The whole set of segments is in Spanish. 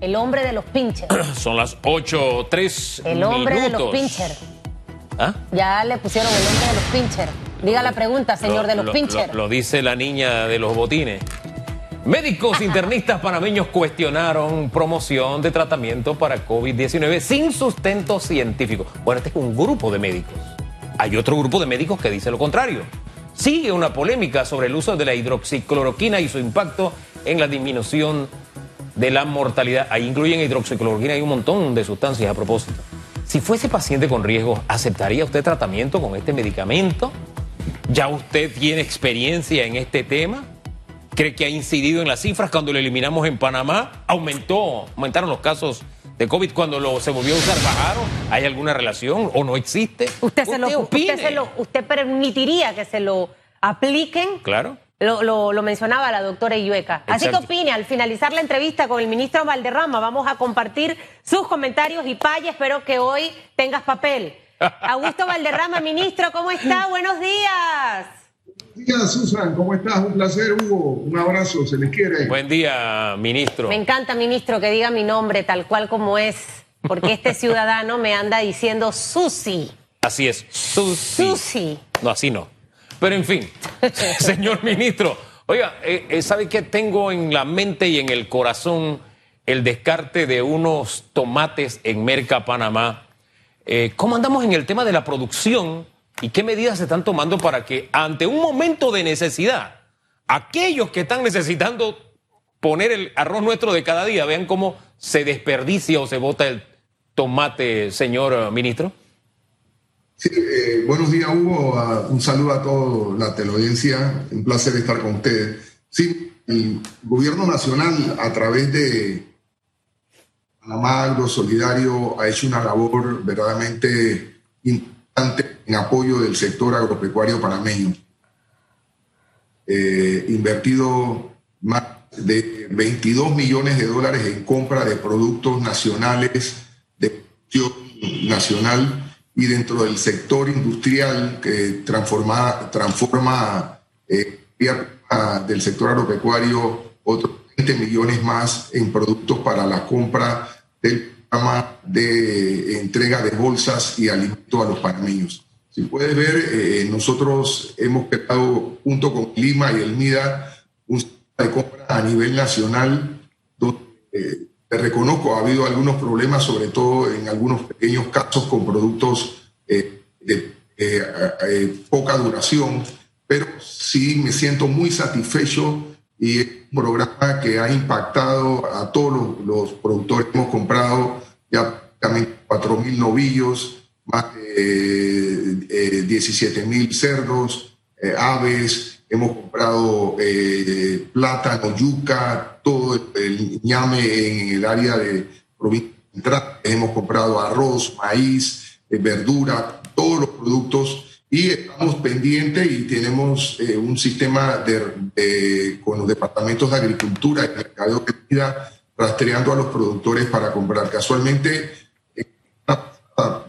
El hombre de los pinchers. Son las 8.3 El hombre de los pinchers. ¿Ah? Ya le pusieron el hombre de los pinchers. Diga la pregunta, señor Lo- de los lo- pinchers. Lo, lo dice la niña de los botines. Médicos internistas panameños cuestionaron promoción de tratamiento para COVID-19 sin sustento científico. Bueno, este es un grupo de médicos. Hay otro grupo de médicos que dice lo contrario. Sigue una polémica sobre el uso de la hidroxicloroquina y su impacto en la disminución de la mortalidad. Ahí incluyen hidroxicloroquina y un montón de sustancias a propósito. Si fuese paciente con riesgo, ¿aceptaría usted tratamiento con este medicamento? ¿Ya usted tiene experiencia en este tema? ¿Cree que ha incidido en las cifras cuando lo eliminamos en Panamá? ¿Aumentó, aumentaron los casos de COVID cuando lo, se volvió a usar? ¿Bajaron? ¿Hay alguna relación o no existe? Usted, se lo, opine. usted, se lo, usted permitiría que se lo apliquen. Claro. Lo, lo- lo mencionaba la doctora Illueca. Así que Exacto. opine, al finalizar la entrevista con el ministro Valderrama, vamos a compartir sus comentarios y Paya, espero que hoy tengas papel. Augusto Valderrama, ministro, ¿cómo está? Buenos días. Buenos días, Susan. ¿Cómo estás? Un placer, Hugo. Un abrazo. Se les quiere. Buen día, ministro. Me encanta, ministro, que diga mi nombre tal cual como es, porque este ciudadano me anda diciendo Susi. Así es. Susi. Susi. No, así no. Pero en fin, señor ministro, oiga, eh, eh, ¿sabe qué tengo en la mente y en el corazón el descarte de unos tomates en Merca, Panamá? Eh, ¿Cómo andamos en el tema de la producción y qué medidas se están tomando para que ante un momento de necesidad, aquellos que están necesitando poner el arroz nuestro de cada día, vean cómo se desperdicia o se bota el tomate, señor ministro? Sí, eh, buenos días, Hugo. Un saludo a toda la teleaudiencia. Un placer estar con ustedes. Sí, el gobierno nacional, a través de Panamá Solidario, ha hecho una labor verdaderamente importante en apoyo del sector agropecuario panameño. Eh, invertido más de 22 millones de dólares en compra de productos nacionales de producción nacional y dentro del sector industrial que transforma, transforma eh, vía del sector agropecuario otros 20 millones más en productos para la compra del programa de entrega de bolsas y alimentos a los panameños. Si puedes ver, eh, nosotros hemos creado junto con Lima y el MIDA un sistema de compra a nivel nacional donde eh, te reconozco, ha habido algunos problemas, sobre todo en algunos pequeños casos con productos eh, de eh, eh, poca duración, pero sí me siento muy satisfecho y es un programa que ha impactado a todos los, productores. Hemos comprado ya prácticamente 4 mil novillos, más de eh, 17 mil cerdos, aves, hemos comprado plátano, yuca, el ñame en el área de provincia. Hemos comprado arroz, maíz, eh, verdura, todos los productos y estamos pendientes y tenemos eh, un sistema de, con los departamentos de agricultura y mercadeo de comida rastreando a los productores para comprar. Casualmente, a-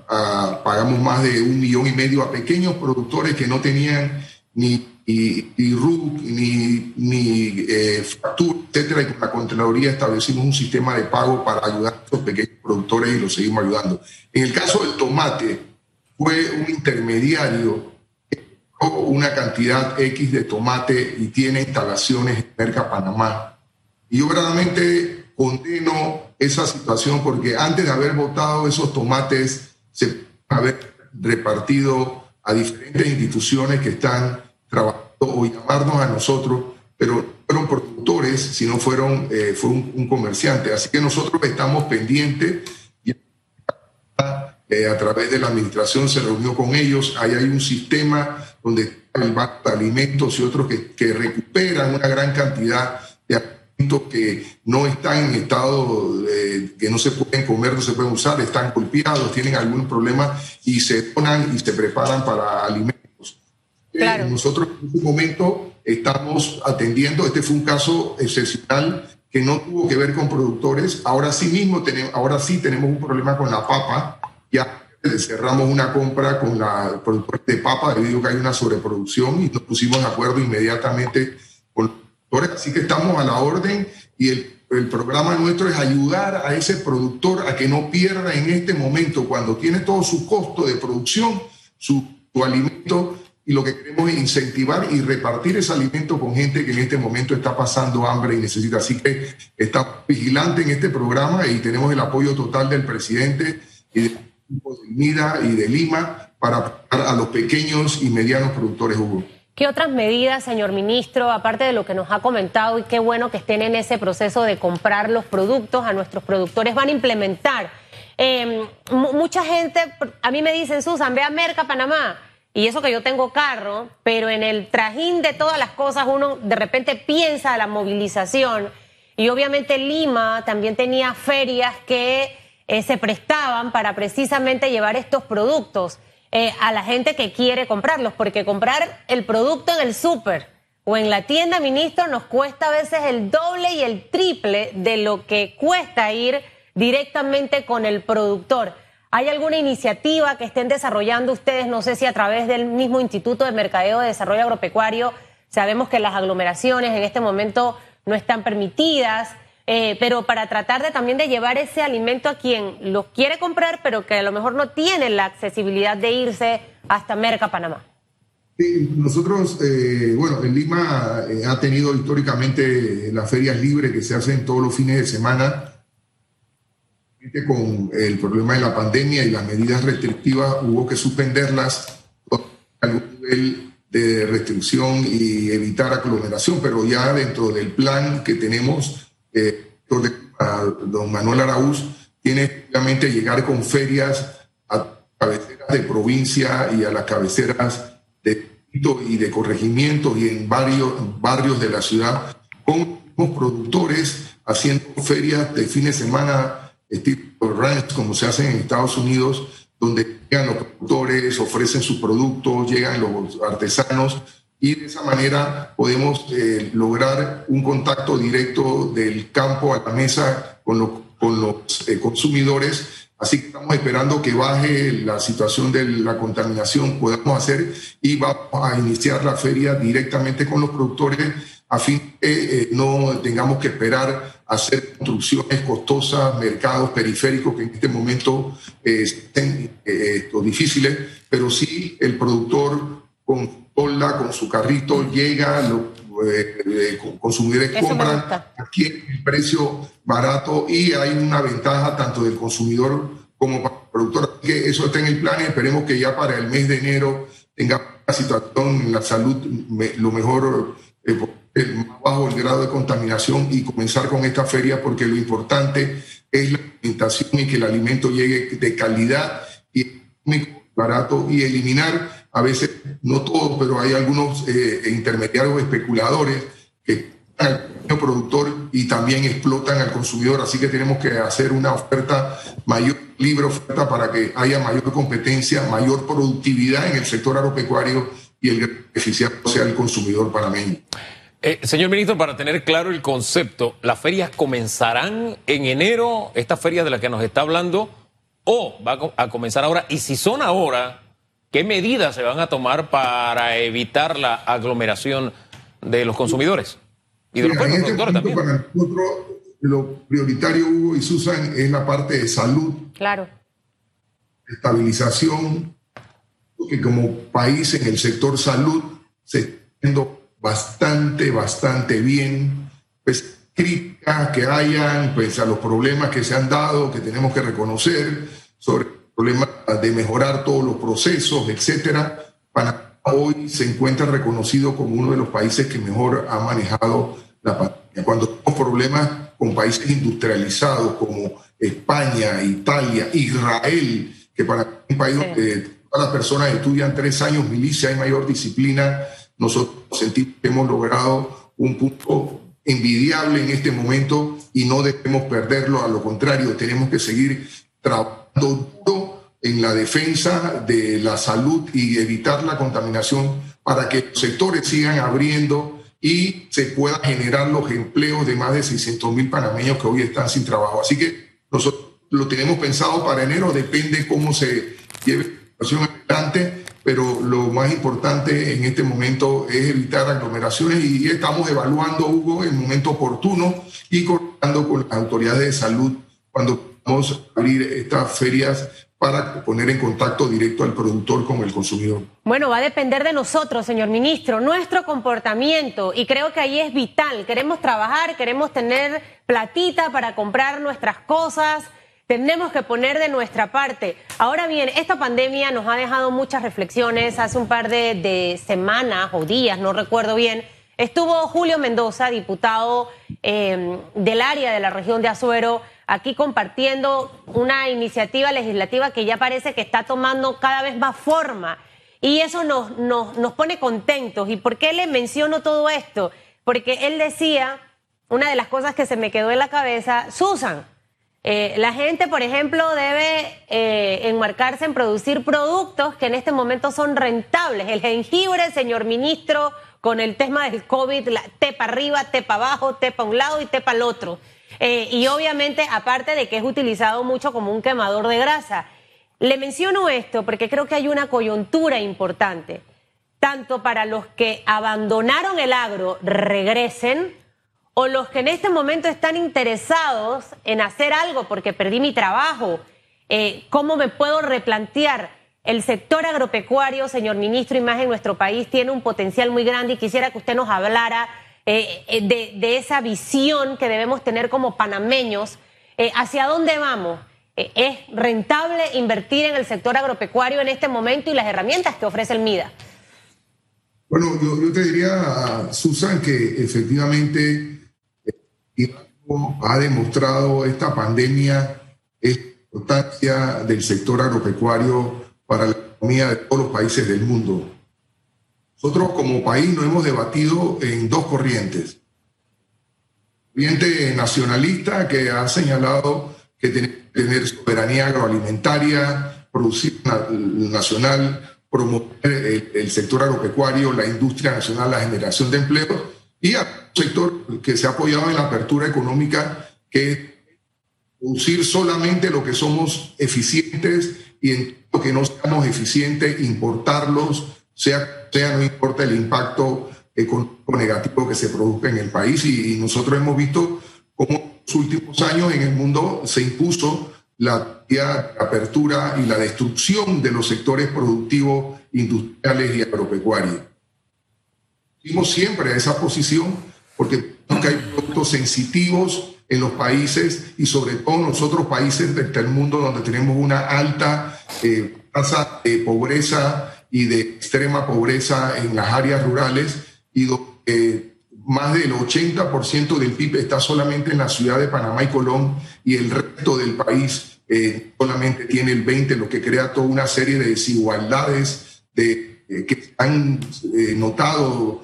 a- pagamos más de un millón y medio a pequeños productores que no tenían ni, ni, ni RUC, ni, ni eh, factura, etcétera, y con la Contraloría establecimos un sistema de pago para ayudar a estos pequeños productores y los seguimos ayudando. En el caso del tomate, fue un intermediario que una cantidad X de tomate y tiene instalaciones en Merca, Panamá. Y yo verdaderamente condeno esa situación porque antes de haber votado esos tomates, se haber repartido a diferentes instituciones que están trabajando o llamarnos a nosotros, pero no fueron productores, sino fueron, eh, fue un, comerciante. Así que nosotros estamos pendientes y eh, a través de la administración se reunió con ellos. Ahí hay un sistema donde el banco de alimentos y otros que, recuperan una gran cantidad de alimentos que no están en estado, que no se pueden comer, no se pueden usar, están golpeados, tienen algún problema y se donan y se preparan para alimentos. Eh, Claro. nosotros en este momento estamos atendiendo, este fue un caso excepcional que no tuvo que ver con productores. Ahora sí mismo tenemos, ahora sí tenemos un problema con la papa. Ya cerramos una compra con la productora de papa debido a que hay una sobreproducción y nos pusimos de acuerdo inmediatamente con los productores. Así que estamos a la orden y el el programa nuestro es ayudar a ese productor a que no pierda en este momento, cuando tiene todo su costo de producción, su, su alimento, y lo que queremos es incentivar y repartir ese alimento con gente que en este momento está pasando hambre y necesita. Así que está vigilante en este programa y tenemos el apoyo total del presidente y del equipo de MIRA y de Lima para apoyar a los pequeños y medianos productores. ¿Qué otras medidas, señor ministro, aparte de lo que nos ha comentado y qué bueno que estén en ese proceso de comprar los productos a nuestros productores, van a implementar? Eh, mucha gente, a mí me dicen, Susan, ve a Merca, Panamá. Y eso que yo tengo carro, pero en el trajín de todas las cosas uno de repente piensa la movilización. Y obviamente Lima también tenía ferias que eh, se prestaban para precisamente llevar estos productos. Eh, a la gente que quiere comprarlos, porque comprar el producto en el súper o en la tienda, ministro, nos cuesta a veces el doble y el triple de lo que cuesta ir directamente con el productor. ¿Hay alguna iniciativa que estén desarrollando ustedes? No sé si a través del mismo Instituto de Mercadeo de Desarrollo Agropecuario. Sabemos que las aglomeraciones en este momento no están permitidas. Eh, pero para tratar de también de llevar ese alimento a quien los quiere comprar, pero que a lo mejor no tiene la accesibilidad de irse hasta Merca, Panamá. Sí, nosotros, eh, bueno, en Lima eh, ha tenido históricamente las ferias libres que se hacen todos los fines de semana. Con el problema de la pandemia y las medidas restrictivas hubo que suspenderlas a nivel de restricción y evitar aglomeración, pero ya dentro del plan que tenemos eh, don Manuel Araúz tiene obviamente llegar con ferias a cabeceras de provincia y a las cabeceras de y de corregimientos y en varios barrios de la ciudad con los productores haciendo ferias de fin de semana tipo ranch como se hacen en Estados Unidos donde llegan los productores, ofrecen sus productos, llegan los artesanos y de esa manera podemos eh, lograr un contacto directo del campo a la mesa con, con los eh, consumidores. Así que estamos esperando que baje la situación de la contaminación, podamos hacer y vamos a iniciar la feria directamente con los productores a fin que eh, no tengamos que esperar hacer construcciones costosas, mercados periféricos que en este momento estén difíciles, pero sí el productor con con su carrito, llega, los eh, eh, consumidores compran, aquí el precio barato y hay una ventaja tanto del consumidor como para el productor. que eso está en el plan y esperemos que ya para el mes de enero tenga la situación en la salud lo mejor, eh, más bajo el grado de contaminación y comenzar con esta feria porque lo importante es la alimentación y que el alimento llegue de calidad y barato y eliminar a veces, no todos, pero hay algunos eh, intermediarios especuladores que al productor y también explotan al consumidor. Así que tenemos que hacer una oferta mayor, libre oferta para que haya mayor competencia, mayor productividad en el sector agropecuario y el beneficiario sea el consumidor panameño. Eh, señor ministro, para tener claro el concepto, ¿las ferias comenzarán en enero, estas ferias de las que nos está hablando, o va a comenzar ahora? Y si son ahora, ¿Qué medidas se van a tomar para evitar la aglomeración de los consumidores? Y de los este productores también. Para nosotros, lo prioritario, Hugo y Susan, es la parte de salud. Claro. Estabilización, que como país en el sector salud se está haciendo bastante, bastante bien. Pues críticas que hayan, pues a los problemas que se han dado, que tenemos que reconocer sobre problema de mejorar todos los procesos, etcétera. Panamá hoy se encuentra reconocido como uno de los países que mejor ha manejado la pandemia. Cuando tenemos problemas con países industrializados como España, Italia, Israel, que para un país donde todas las personas estudian tres años milicia, hay mayor disciplina, nosotros sentimos que hemos logrado un punto envidiable en este momento y no debemos perderlo, a lo contrario, tenemos que seguir trabajando en la defensa de la salud y evitar la contaminación para que los sectores sigan abriendo y se puedan generar los empleos de más de 600 mil panameños que hoy están sin trabajo. Así que nosotros lo tenemos pensado para enero, depende cómo se lleve situación adelante, pero lo más importante en este momento es evitar aglomeraciones y estamos evaluando, Hugo, el momento oportuno y con hablando con las autoridades de salud cuando vamos a abrir estas ferias para poner en contacto directo al productor con el consumidor. Bueno, va a depender de nosotros, señor ministro, nuestro comportamiento y creo que ahí es vital. Queremos trabajar, queremos tener platita para comprar nuestras cosas, tenemos que poner de nuestra parte. Ahora bien, esta pandemia nos ha dejado muchas reflexiones. Hace un par de, semanas o días, no recuerdo bien, estuvo Julio Mendoza, diputado eh, del área de la región de Azuero aquí compartiendo una iniciativa legislativa que ya parece que está tomando cada vez más forma. Y eso nos, nos, pone contentos. ¿Y por qué le menciono todo esto? Porque él decía, una de las cosas que se me quedó en la cabeza, Susan, eh, la gente, por ejemplo, debe eh, enmarcarse en producir productos que en este momento son rentables. El jengibre, señor ministro, con el tema del COVID, la, tepa arriba, tepa abajo, tepa a un lado y tepa al otro. Eh, y obviamente, aparte de que es utilizado mucho como un quemador de grasa. Le menciono esto porque creo que hay una coyuntura importante, tanto para los que abandonaron el agro regresen, o los que en este momento están interesados en hacer algo porque perdí mi trabajo, eh, ¿cómo me puedo replantear? El sector agropecuario, señor ministro, y más en nuestro país, tiene un potencial muy grande y quisiera que usted nos hablara eh, eh, de, esa visión que debemos tener como panameños. ¿Hacia dónde vamos? ¿Es rentable invertir en el sector agropecuario en este momento y las herramientas que ofrece el MIDA? Bueno, yo, te diría, Susan, que efectivamente ha demostrado esta pandemia la importancia del sector agropecuario para la economía de todos los países del mundo. Nosotros como país nos hemos debatido en dos corrientes. Corriente nacionalista que ha señalado que tenemos que tener soberanía agroalimentaria, producir nacional, promover el, sector agropecuario, la industria nacional, la generación de empleo, y a un sector que se ha apoyado en la apertura económica, que es producir solamente lo que somos eficientes y en lo que no seamos eficientes, importarlos, sea sea, no importa el impacto económico negativo que se produzca en el país. Y, nosotros hemos visto cómo en los últimos años en el mundo se impuso la apertura y la destrucción de los sectores productivos, industriales y agropecuarios. Hicimos siempre esa posición porque hay productos sensitivos en los países y sobre todo en los otros países del mundo donde tenemos una alta eh, tasa de pobreza y de extrema pobreza en las áreas rurales y donde más del 80% del PIB está solamente en la ciudad de Panamá y Colón y el resto del país eh, solamente tiene el 20%, lo que crea toda una serie de desigualdades de, eh, que han eh, notado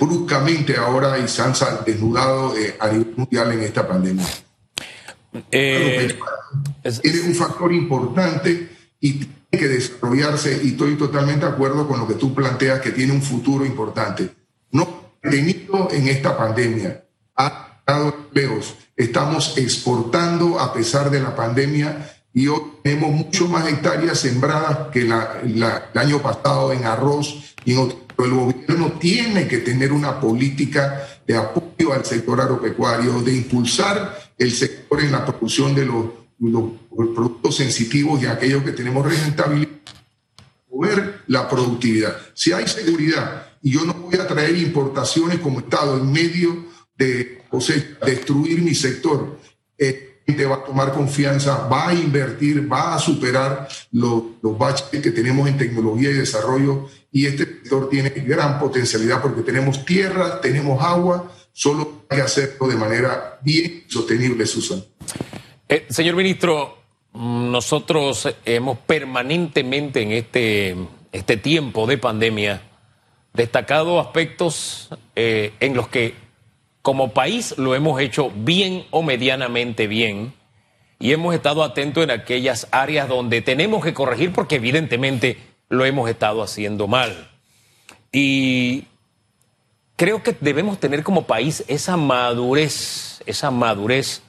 bruscamente ahora y se han desnudado a nivel mundial en esta pandemia. es, un factor importante y que desarrollarse y estoy totalmente de acuerdo con lo que tú planteas que tiene un futuro importante. No tenido en esta pandemia, ha dado empleos, estamos exportando a pesar de la pandemia y hoy tenemos mucho más hectáreas sembradas que la, el año pasado en arroz y en otro. El gobierno tiene que tener una política de apoyo al sector agropecuario, de impulsar el sector en la producción de los los, productos sensitivos y aquellos que tenemos rentabilidad, mover la productividad. Si hay seguridad y yo no voy a traer importaciones como Estado en medio de destruir mi sector, eh, va a tomar confianza, va a invertir, va a superar los, los baches que tenemos en tecnología y desarrollo y este sector tiene gran potencialidad porque tenemos tierra, tenemos agua, solo hay que hacerlo de manera bien sostenible, Susan. Eh, señor ministro, nosotros hemos permanentemente en este, este tiempo de pandemia destacado aspectos eh, en los que como país lo hemos hecho bien o medianamente bien y hemos estado atentos en aquellas áreas donde tenemos que corregir porque evidentemente lo hemos estado haciendo mal. Y creo que debemos tener como país esa madurez, esa madurez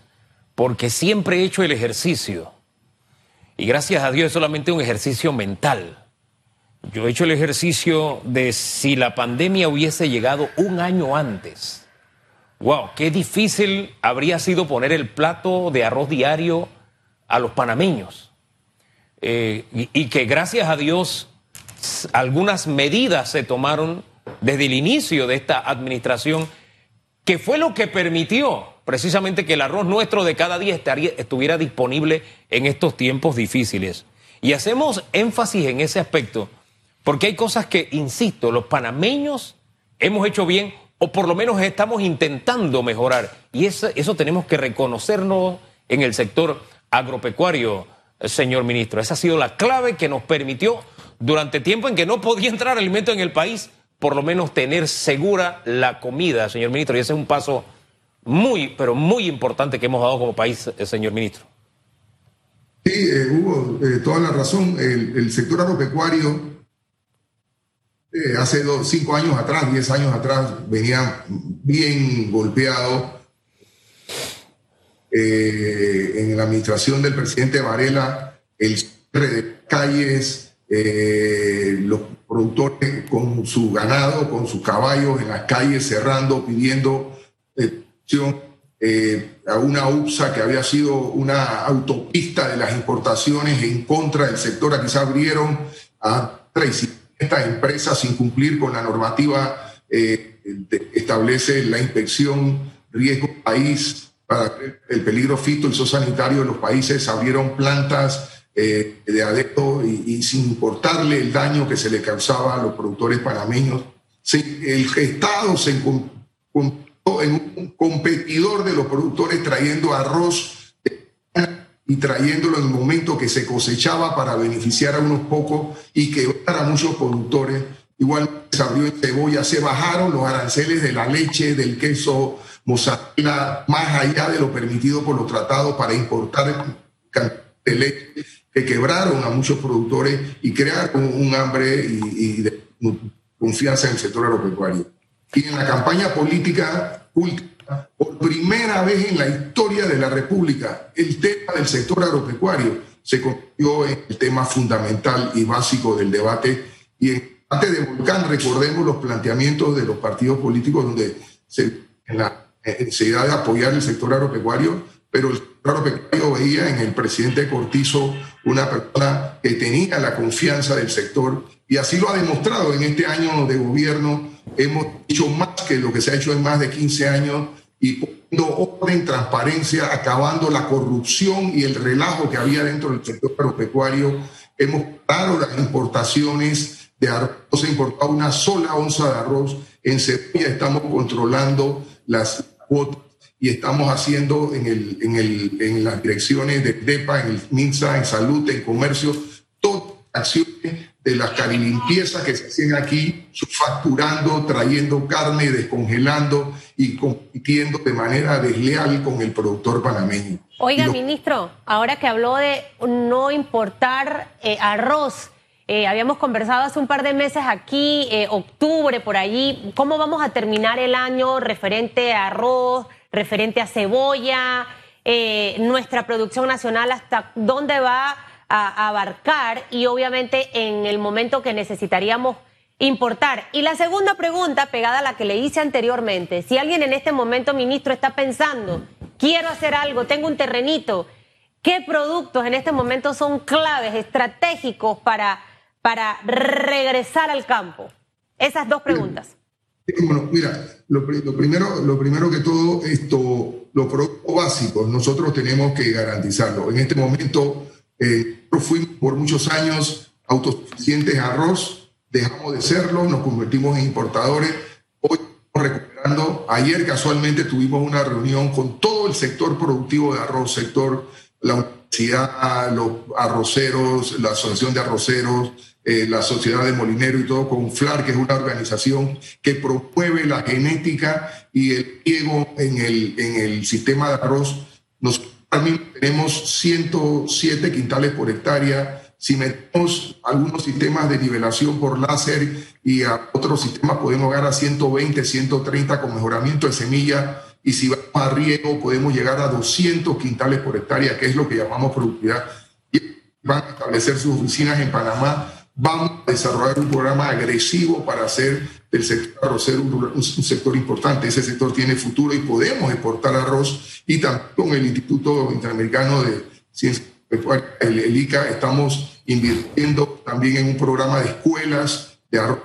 porque siempre he hecho el ejercicio. Y gracias a Dios es solamente un ejercicio mental. Yo he hecho el ejercicio de si la pandemia hubiese llegado un año antes, Wow, qué difícil habría sido poner el plato de arroz diario a los panameños. Eh, y, que gracias a Dios algunas medidas se tomaron desde el inicio de esta administración, que fue lo que permitió precisamente que el arroz nuestro de cada día estuviera disponible en estos tiempos difíciles. Y hacemos énfasis en ese aspecto, porque hay cosas que, insisto, los panameños hemos hecho bien o por lo menos estamos intentando mejorar. Y eso, eso tenemos que reconocernos en el sector agropecuario, señor ministro. Esa ha sido la clave que nos permitió, durante tiempo en que no podía entrar alimento en el país, por lo menos tener segura la comida, señor ministro. Y ese es un paso muy, pero muy importante que hemos dado como país, eh, señor ministro. Sí, eh, Hugo, eh, toda la razón. El, sector agropecuario eh, hace dos, cinco años atrás, diez años atrás, venía bien golpeado. en la administración del presidente Varela, el cierre de calles, los productores con su ganado, con sus caballos en las calles cerrando, pidiendo eh, a una UPSA que había sido una autopista de las importaciones en contra del sector. Aquí se abrieron a estas empresas sin cumplir con la normativa eh, establece la inspección riesgo país para el peligro fito y sanitario de los países. abrieron plantas eh, de adepto y, sin importarle el daño que se le causaba a los productores panameños. el Estado se en un competidor de los productores trayendo arroz y trayéndolo en el momento que se cosechaba para beneficiar a unos pocos y que a muchos productores. Igual se abrió en cebolla, se bajaron los aranceles de la leche, del queso, mozzarella, más allá de lo permitido por los tratados para importar de leche, que quebraron a muchos productores y crearon un hambre y, de confianza en el sector agropecuario. Y en la campaña política por primera vez en la historia de la República, el tema del sector agropecuario se convirtió en el tema fundamental y básico del debate. Y en debate de Volcán, recordemos los planteamientos de los partidos políticos donde se, en la necesidad de apoyar el sector agropecuario, pero el sector agropecuario veía en el presidente Cortizo una persona que tenía la confianza del sector y así lo ha demostrado en este año de gobierno hemos hecho más que lo que se ha hecho en más de 15 años y poniendo orden, transparencia, acabando la corrupción y el relajo que había dentro del sector agropecuario. Hemos parado las importaciones de arroz, se importaba una sola onza de arroz. En Sevilla estamos controlando las cuotas y estamos haciendo en, el, en, el, en las direcciones de DEPA, en el MINSA, en salud, en comercio, todas acciones de las carilimpiezas que se hacen aquí, facturando, trayendo carne, descongelando y compitiendo de manera desleal con el productor panameño. Oiga, ministro, ahora que habló de no importar eh, arroz, eh, habíamos conversado hace un par de meses aquí, eh, octubre por allí, ¿cómo vamos a terminar el año referente a arroz, referente a cebolla, nuestra producción nacional, hasta dónde va? A abarcar y obviamente en el momento que necesitaríamos importar. Y la segunda pregunta, pegada a la que le hice anteriormente, si alguien en este momento, ministro, está pensando, quiero hacer algo, tengo un terrenito, ¿qué productos en este momento son claves, estratégicos para, para regresar al campo? Esas dos preguntas. Mira, lo, primero, lo primero que todo, esto, los productos básicos, nosotros tenemos que garantizarlo. En este momento, eh, fuimos por muchos años autosuficientes en arroz, dejamos de serlo, nos convertimos en importadores. Hoy estamos recuperando. Ayer casualmente tuvimos una reunión con todo el sector productivo de arroz, sector, la universidad, los arroceros, la asociación de arroceros, eh, la sociedad de molinero y todo con FLAR, que es una organización que promueve la genética y el riego en el, en el sistema de arroz. Nos tenemos 107 quintales por hectárea. Si metemos algunos sistemas de nivelación por láser y a otros sistemas podemos llegar a 120, 130 con mejoramiento de semilla. Y si vamos a riego podemos llegar a 200 quintales por hectárea, que es lo que llamamos productividad. Y van a establecer sus oficinas en Panamá Vamos a desarrollar un programa agresivo para hacer del sector arrocero un, sector importante. Ese sector tiene futuro y podemos exportar arroz. Y también con el Instituto Interamericano de Ciencias el, el ICA, estamos invirtiendo también en un programa de escuelas de arroz.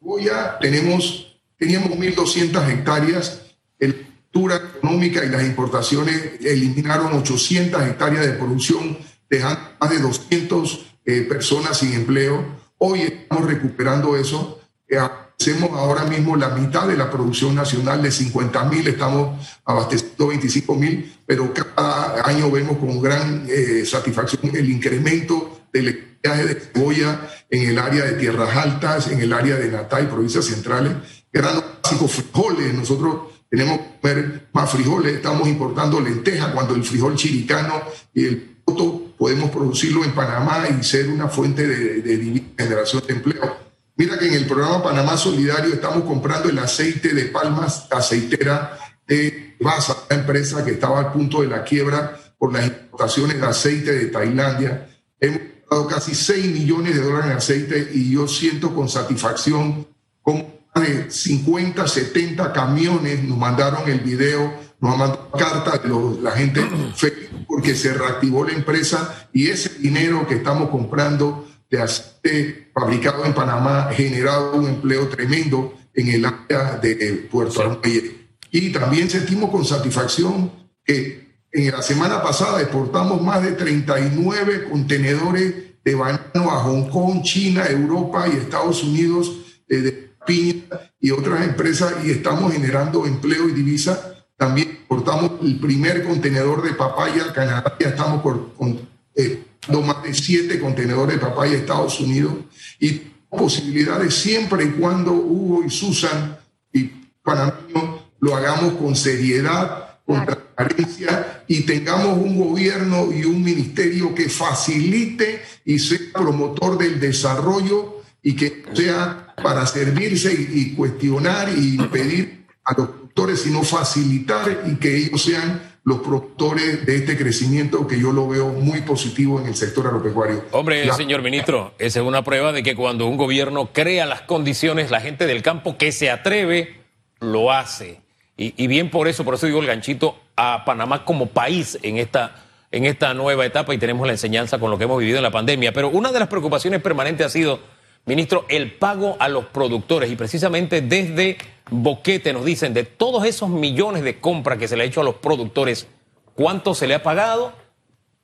Hoy ya tenemos, teníamos 1.200 hectáreas. Cultura económica y las importaciones eliminaron 800 hectáreas de producción, dejando más de 200 eh, personas sin empleo. Hoy estamos recuperando eso. Eh, hacemos ahora mismo la mitad de la producción nacional de 50 mil, estamos abasteciendo 25 mil, pero cada año vemos con gran eh, satisfacción el incremento del viaje de cebolla en el área de tierras altas, en el área de Natal y provincias centrales, eran básicos frijoles. Nosotros tenemos que comer más frijoles, estamos importando lentejas cuando el frijol chiricano y el poto podemos producirlo en Panamá y ser una fuente de, de generación de empleo. Mira que en el programa Panamá Solidario estamos comprando el aceite de palmas aceitera de Basa, una empresa que estaba al punto de la quiebra por las importaciones de aceite de Tailandia. Hemos dado casi 6 millones de dólares en aceite y yo siento con satisfacción como de 50, 70 camiones nos mandaron el video, nos mandado cartas de la gente feliz porque se reactivó la empresa y ese dinero que estamos comprando de aceite fabricado en Panamá ha generado un empleo tremendo en el área de Puerto Armuelle. Y también sentimos con satisfacción que en la semana pasada exportamos más de 39 contenedores de banano a Hong Kong, China, Europa y Estados Unidos eh, de piña y otras empresas y estamos generando empleo y divisa. También exportamos el primer contenedor de papaya a Canadá, ya estamos por, con, eh, más de siete contenedores de papaya a Estados Unidos. Y posibilidades siempre y cuando Hugo y Susan y panameños lo hagamos con seriedad, con transparencia y tengamos un gobierno y un ministerio que facilite y sea promotor del desarrollo y que sea para servirse y, cuestionar y pedir a los productores, sino facilitar y que ellos sean los productores de este crecimiento que yo lo veo muy positivo en el sector agropecuario. Hombre, señor ministro, esa es una prueba de que cuando un gobierno crea las condiciones, la gente del campo que se atreve, lo hace. Y, bien por eso, por eso digo el ganchito a Panamá como país en esta, en esta nueva etapa y tenemos la enseñanza con lo que hemos vivido en la pandemia. Pero una de las preocupaciones permanentes ha sido, ministro, el pago a los productores y precisamente desde Boquete nos dicen de todos esos millones de compras que se le ha hecho a los productores, ¿cuánto se le ha pagado?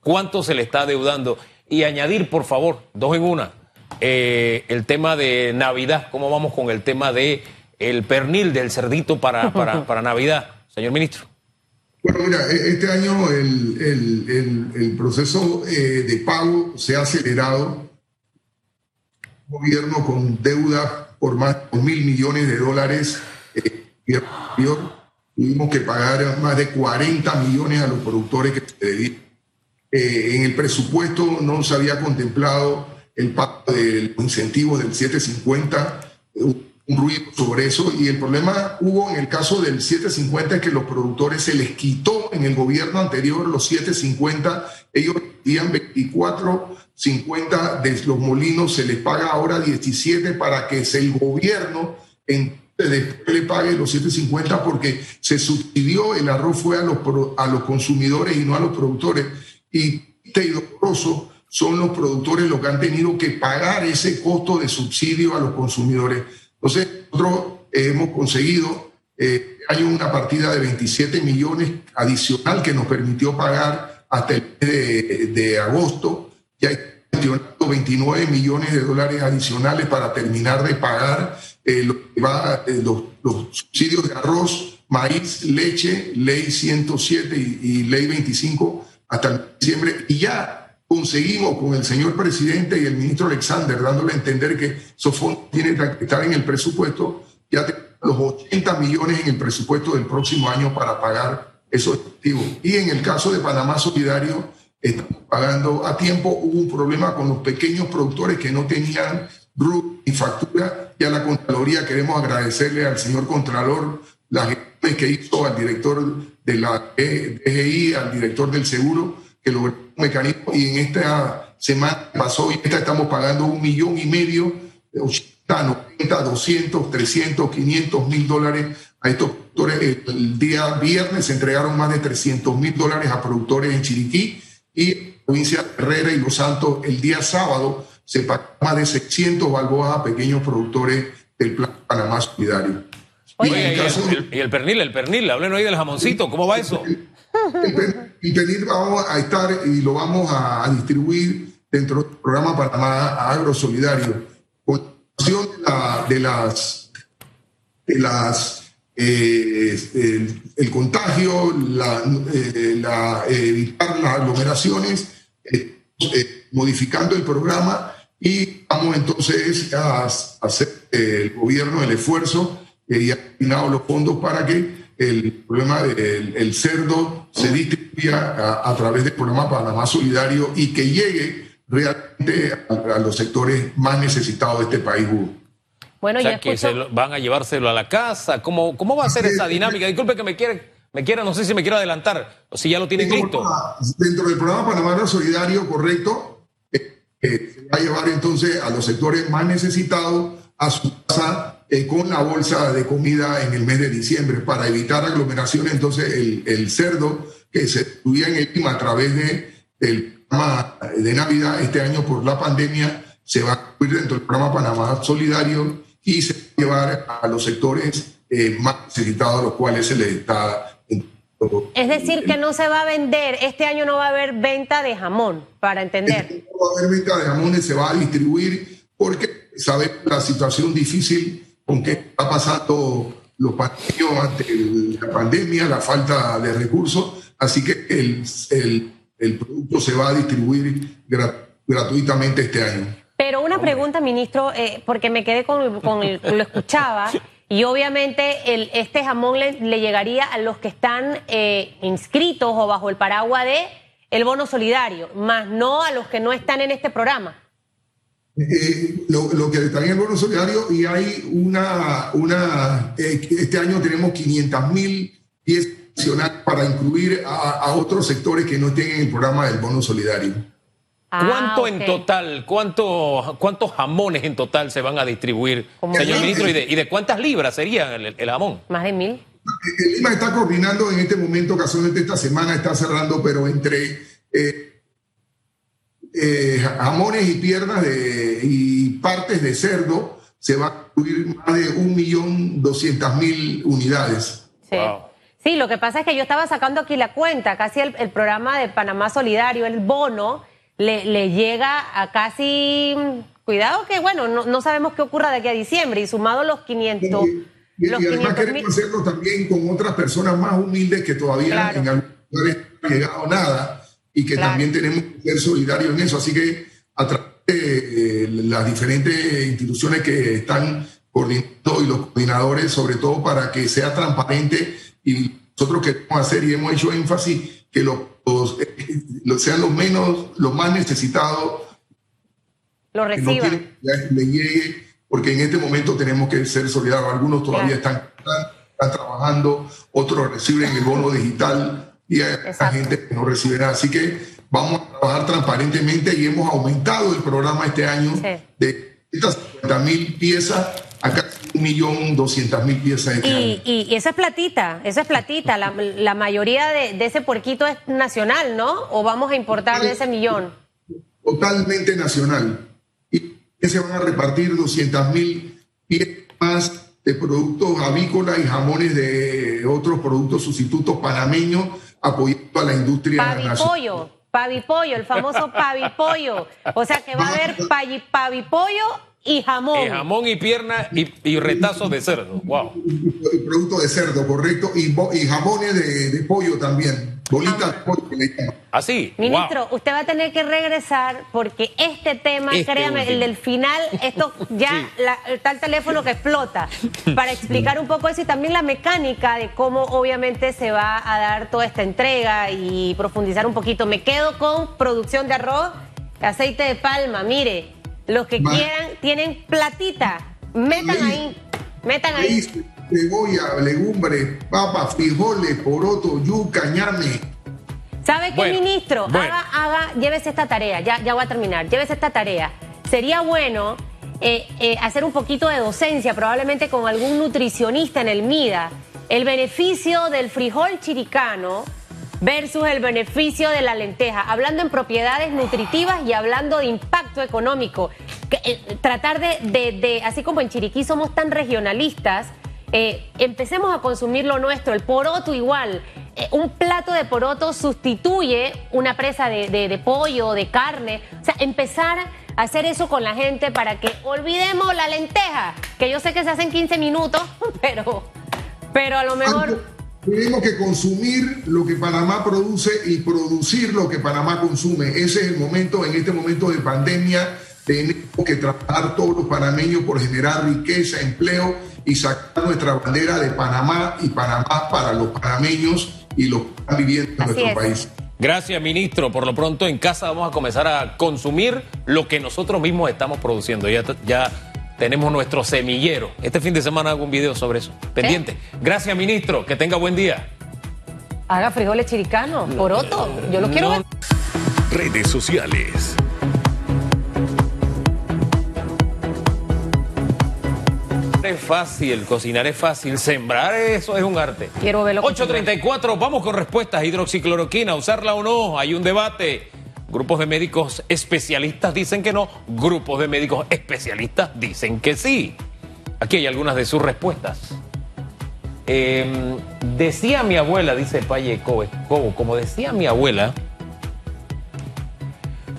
¿Cuánto se le está adeudando? Y añadir, por favor, dos en una, eh, el tema de Navidad, ¿cómo vamos con el tema de el pernil del cerdito para, para, Navidad, señor ministro? Bueno, mira, e-, este año el, proceso eh, de pago se ha acelerado. Gobierno con deuda por más de mil millones de dólares tuvimos que pagar más de 40 millones a los productores que se debían. Eh, en el presupuesto no se había contemplado el pago del incentivo del 750, un ruido sobre eso, y el problema hubo en el caso del 750 es que los productores se les quitó en el gobierno anterior los 750, ellos tenían 24, 50 de los molinos, se les paga ahora 17 para que el gobierno en le pague los 7.50 porque se subsidió, el arroz fue a los, a los consumidores y no a los productores. Y doloroso son los productores los que han tenido que pagar ese costo de subsidio a los consumidores. Entonces, nosotros hemos conseguido, eh, hay una partida de 27 millones adicional que nos permitió pagar hasta el mes de, agosto. Ya hay 29 millones de dólares adicionales para terminar de pagar eh, eh, los, subsidios de arroz, maíz, leche, ley 107 y, ley 25 hasta diciembre. Y ya conseguimos con el señor presidente y el ministro Alexander dándole a entender que esos fondos tienen que estar en el presupuesto, ya los 80 millones en el presupuesto del próximo año para pagar esos activos. Y en el caso de Panamá Solidario, estamos pagando a tiempo. Hubo un problema con los pequeños productores que no tenían RUT y factura. Y a la Contraloría queremos agradecerle al señor Contralor las gestiones que hizo al director de la DGI, al director del seguro, que logró un mecanismo y en esta semana pasó y esta estamos pagando un millón y medio, 80, 90, 200, 300, 500 mil dólares a estos productores. El día viernes se entregaron más de 300 mil dólares a productores en Chiriquí y provincia de Herrera y Los Santos. El día sábado se pagó más de 600 balboas a pequeños productores del Plan Panamá Solidario. Oye, y, el, pernil, el pernil, háblenos ahí del jamoncito, ¿cómo va eso? El, pernil vamos a estar y lo vamos a, distribuir dentro del programa Panamá Agro Solidario. Con de, las de las eh, el, contagio, la, eh, evitar las aglomeraciones, eh, modificando el programa y vamos entonces a, hacer el gobierno el esfuerzo y ha destinado los fondos para que el problema del el cerdo se distribuya a, través del programa Panamá Solidario y que llegue realmente a, los sectores más necesitados de este país. Bueno, o sea, que se van a llevárselo a la casa. ¿Cómo, cómo va a ser esa dinámica? Disculpe que me quiera, me quiera, no sé si me quiero adelantar o si ya lo tienen listo. Dentro del programa Panamá Solidario, correcto, eh, eh, se va a llevar entonces a los sectores más necesitados a su casa eh, con la bolsa de comida en el mes de diciembre para evitar aglomeraciones. Entonces, el, cerdo que se distribuía en el clima a través de el programa de Navidad este año por la pandemia se va a incluir dentro del programa Panamá Solidario y se va a llevar a los sectores eh, más necesitados a los cuales se les está es decir, que no se va a vender, este año no va a haber venta de jamón, para entender. Este no va a haber venta de jamón, se va a distribuir porque sabemos la situación difícil con qué está pasando los partidos ante la pandemia, la falta de recursos. Así que el, el, producto se va a distribuir gratuitamente este año. Pero una pregunta, ministro, eh, porque me quedé con, con el, lo escuchaba. Y obviamente el, este jamón le, llegaría a los que están eh, inscritos o bajo el paraguas de el bono solidario, más no a los que no están en este programa. Eh, lo, que está en el bono solidario y hay una, una eh, este año tenemos 500 mil piezas para incluir a, otros sectores que no estén en el programa del bono solidario. Ah, ¿Cuánto en total, cuánto, cuántos jamones en total se van a distribuir, señor ministro? ¿Y de, cuántas libras sería el, jamón? Más de mil. El Lima está coordinando en este momento, casualmente esta semana está cerrando, pero entre eh, eh, jamones y piernas de, y partes de cerdo se va a incluir más de 1.200.000 unidades. Sí. sí, lo que pasa es que yo estaba sacando aquí la cuenta, casi el, programa de Panamá Solidario, el bono, le, llega a casi, cuidado que bueno, no, sabemos qué ocurra de aquí a diciembre y sumado los 500... Y, además queremos hacerlo también con otras personas más humildes que todavía en algún lugar no han llegado nada y que también tenemos que ser solidarios en eso. Así que a través de eh, las diferentes instituciones que están coordinando y los coordinadores, sobre todo para que sea transparente y nosotros queremos hacer y hemos hecho énfasis que los, eh, sean los menos, los más necesitados, lo reciban. Que le llegue, porque en este momento tenemos que ser solidarios. Algunos todavía están, están trabajando, otros reciben el bono digital y hay gente que no recibe nada. Así que vamos a trabajar transparentemente y hemos aumentado el programa este año de 50 mil piezas a casi un millón doscientas mil piezas. Este y, y, esa es platita, esa es platita. La, la mayoría de, de, ese puerquito es nacional, ¿no? ¿O vamos a importar de ese millón? Totalmente nacional. Y se van a repartir 200 mil piezas más de productos avícolas y jamones de otros productos sustitutos panameños apoyando a la industria Pavipollo, pavipollo, el famoso pavipollo. O sea que va a haber pavipollo y jamón. Y jamón y pierna y, retazos de cerdo. Wow. Y, producto de cerdo, correcto. Y, y jamones de pollo también. Bolitas Así. Ministro, usted va a tener que regresar porque este tema, este créame, el del final, esto ya está el teléfono que explota. Para explicar un poco eso y también la mecánica de cómo obviamente se va a dar toda esta entrega y profundizar un poquito. Me quedo con producción de arroz, aceite de palma. Mire, los que quieran tienen platita. Metan ahí. Metan ahí cebolla, legumbres, papas, frijoles, poroto, yuca, ñame. ¿Sabe qué, Bueno, ministro? bueno. Haga, haga, llévese esta tarea, ya, ya voy a terminar, llévese esta tarea. Sería bueno eh, eh, hacer un poquito de docencia, probablemente con algún nutricionista en el MIDA, el beneficio del frijol chiricano versus el beneficio de la lenteja, hablando en propiedades nutritivas y hablando de impacto económico. Eh, tratar de, de- de- así como en Chiriquí somos tan regionalistas, eh, empecemos a consumir lo nuestro, el poroto igual. Eh, un plato de poroto sustituye una presa de, de- de pollo, de carne. O sea, empezar a hacer eso con la gente para que olvidemos la lenteja, que yo sé que se hace en 15 minutos, pero, pero a lo mejor... Tenemos que consumir lo que Panamá produce y producir lo que Panamá consume. Ese es el momento, en este momento de pandemia, tenemos que trabajar todos los panameños por generar riqueza, empleo y sacar nuestra bandera de Panamá y Panamá para los panameños y los que están viviendo en Así nuestro es. país. Gracias, ministro. Por lo pronto en casa vamos a comenzar a consumir lo que nosotros mismos estamos produciendo. Ya, ya tenemos nuestro semillero. Este fin de semana hago un video sobre eso. Pendiente. Gracias, ministro. Que tenga buen día. Haga frijoles chiricanos, poroto. Yo lo quiero No, ver. Redes sociales. Es fácil, cocinar es fácil, sembrar eso es un arte. Quiero verlo 834, vamos con respuestas. Hidroxicloroquina, usarla o no, hay un debate. Grupos de médicos especialistas dicen que no, grupos de médicos especialistas dicen que sí. Aquí hay algunas de sus respuestas. Eh, decía mi abuela, dice Paye Cobo, como decía mi abuela,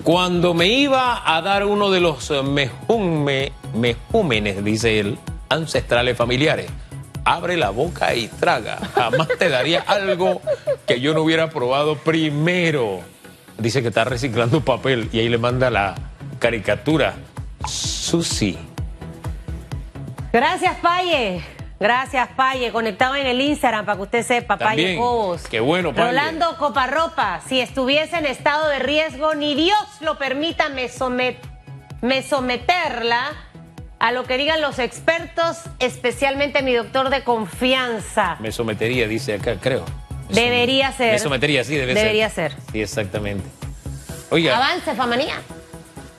cuando me iba a dar uno de los eh, mejume- mejúmenes, dice él, ancestrales familiares, abre la boca y traga. Jamás te daría algo que yo no hubiera probado primero. Dice que está reciclando papel y ahí le manda la caricatura. Susi. Gracias, Paye. Gracias, Paye. Conectado en el Instagram para que usted sepa, Paye. Cobos. Qué bueno, Paye. Rolando Coparropa, si estuviese en estado de riesgo, ni Dios lo permita, me, somet- me someterla a lo que digan los expertos, especialmente mi doctor de confianza. Me sometería, dice acá, creo. Debería ser. Me sometería, sí, debe Debería ser. ser. Sí, exactamente. Oiga. Avance, Famanía.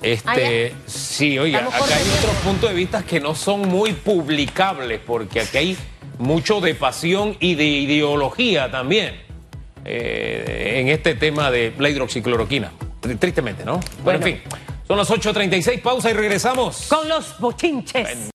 Este, sí, oiga, acá hay otros puntos de vista que no son muy publicables, porque aquí hay mucho de pasión y de ideología también eh, en este tema de la hidroxicloroquina. Tri- Tristemente, ¿no? Bueno, Bueno. en fin, son las 8.36, pausa y regresamos. Con los bochinches.